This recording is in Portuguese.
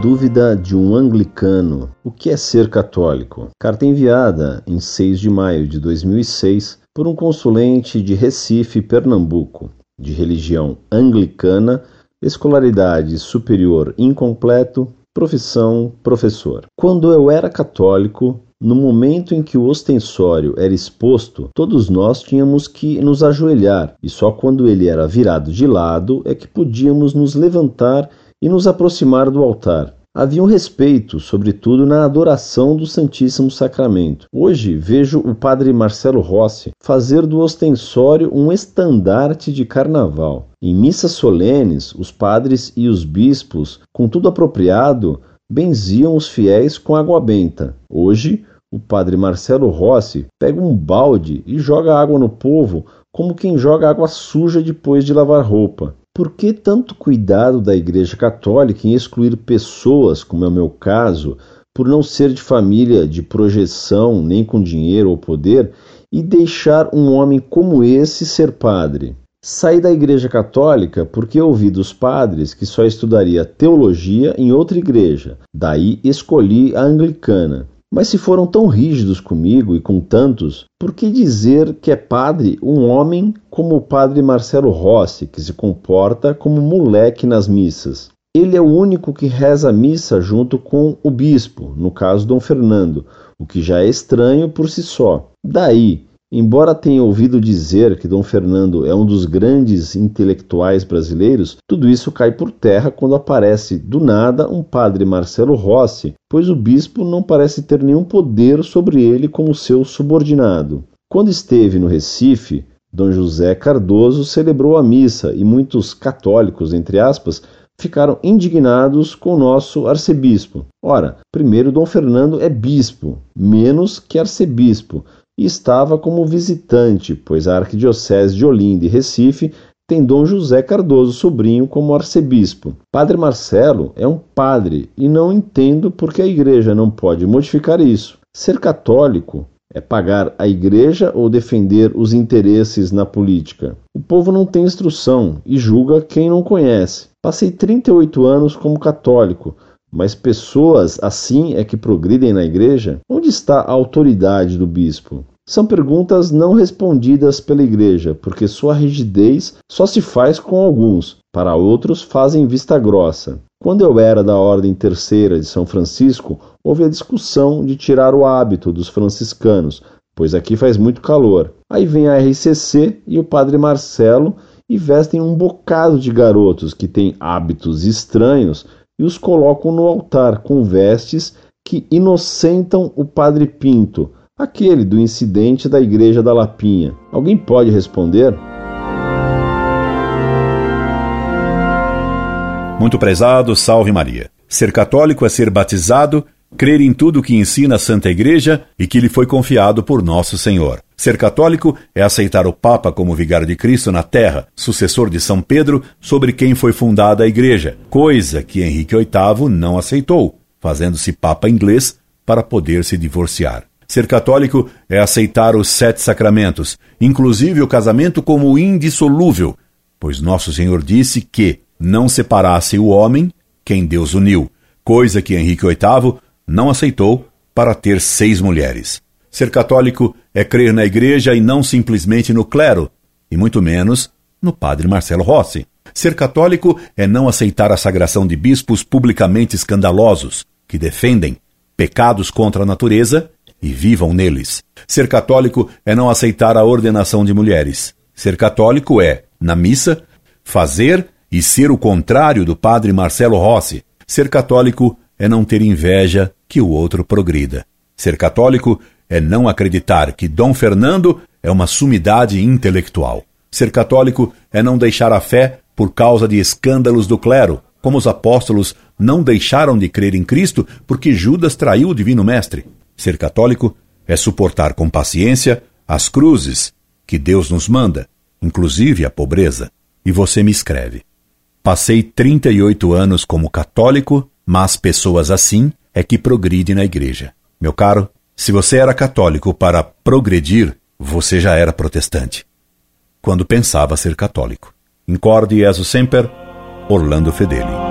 dúvida de um anglicano: o que é ser católico? Carta enviada em 6 de maio de 2006 por um consulente de Recife, Pernambuco, de religião anglicana, escolaridade superior incompleto, profissão professor. Quando eu era católico, no momento em que o ostensório era exposto, todos nós tínhamos que nos ajoelhar, e só quando ele era virado de lado é que podíamos nos levantar e nos aproximar do altar. Havia um respeito, sobretudo na adoração do Santíssimo Sacramento. Hoje vejo o padre Marcelo Rossi fazer do ostensório um estandarte de carnaval. Em missas solenes, os padres e os bispos, com tudo apropriado, benziam os fiéis com água benta. Hoje, o padre Marcelo Rossi pega um balde e joga água no povo como quem joga água suja depois de lavar roupa. Por que tanto cuidado da Igreja Católica em excluir pessoas, como é o meu caso, por não ser de família de projeção, nem com dinheiro ou poder, e deixar um homem como esse ser padre? Saí da Igreja Católica porque ouvi dos padres que só estudaria teologia em outra igreja. Daí escolhi a anglicana. Mas se foram tão rígidos comigo e com tantos, por que dizer que é padre um homem como o padre Marcelo Rossi, que se comporta como moleque nas missas? Ele é o único que reza a missa junto com o bispo, no caso Dom Fernando, o que já é estranho por si só. Daí, Embora tenha ouvido dizer que Dom Fernando é um dos grandes intelectuais brasileiros, tudo isso cai por terra quando aparece do nada um padre Marcelo Rossi, pois o bispo não parece ter nenhum poder sobre ele como seu subordinado. Quando esteve no Recife, Dom José Cardoso celebrou a missa e muitos católicos, entre aspas, ficaram indignados com o nosso arcebispo. Ora, primeiro Dom Fernando é bispo, menos que arcebispo, e estava como visitante, pois a Arquidiocese de Olinda e Recife tem Dom José Cardoso Sobrinho como arcebispo. Padre Marcelo é um padre e não entendo por que a igreja não pode modificar isso. Ser católico é pagar a igreja ou defender os interesses na política. O povo não tem instrução e julga quem não conhece. Passei 38 anos como católico, mas pessoas assim é que progridem na igreja? Onde está a autoridade do bispo? São perguntas não respondidas pela igreja, porque sua rigidez só se faz com alguns, para outros fazem vista grossa. Quando eu era da Ordem Terceira de São Francisco, houve a discussão de tirar o hábito dos franciscanos, pois aqui faz muito calor. Aí vem a RCC e o Padre Marcelo e vestem um bocado de garotos que têm hábitos estranhos e os colocam no altar com vestes que inocentam o Padre Pinto, aquele do incidente da Igreja da Lapinha. Alguém pode responder? Muito prezado, salve Maria. Ser católico é ser batizado, crer em tudo que ensina a Santa Igreja e que lhe foi confiado por nosso Senhor. Ser católico é aceitar o Papa como vigário de Cristo na terra, sucessor de São Pedro, sobre quem foi fundada a Igreja, coisa que Henrique VIII não aceitou, fazendo-se Papa inglês para poder se divorciar. Ser católico é aceitar os sete sacramentos, inclusive o casamento como indissolúvel, pois nosso Senhor disse que não separasse o homem quem Deus uniu, coisa que Henrique VIII não aceitou para ter seis mulheres. Ser católico é crer na igreja e não simplesmente no clero, e muito menos no padre Marcelo Rossi. Ser católico é não aceitar a sagração de bispos publicamente escandalosos, que defendem pecados contra a natureza e vivam neles. Ser católico é não aceitar a ordenação de mulheres. Ser católico é, na missa, fazer e ser o contrário do padre Marcelo Rossi. Ser católico é não ter inveja que o outro progrida. Ser católico é não acreditar que Dom Fernando é uma sumidade intelectual. Ser católico é não deixar a fé por causa de escândalos do clero, como os apóstolos não deixaram de crer em Cristo porque Judas traiu o Divino Mestre. Ser católico é suportar com paciência as cruzes que Deus nos manda, inclusive a pobreza. E você me escreve. Passei 38 anos como católico, mas pessoas assim é que progridem na igreja. Meu caro, se você era católico para progredir, você já era protestante. Quando pensava ser católico. Incorde Jesus Semper, Orlando Fedeli.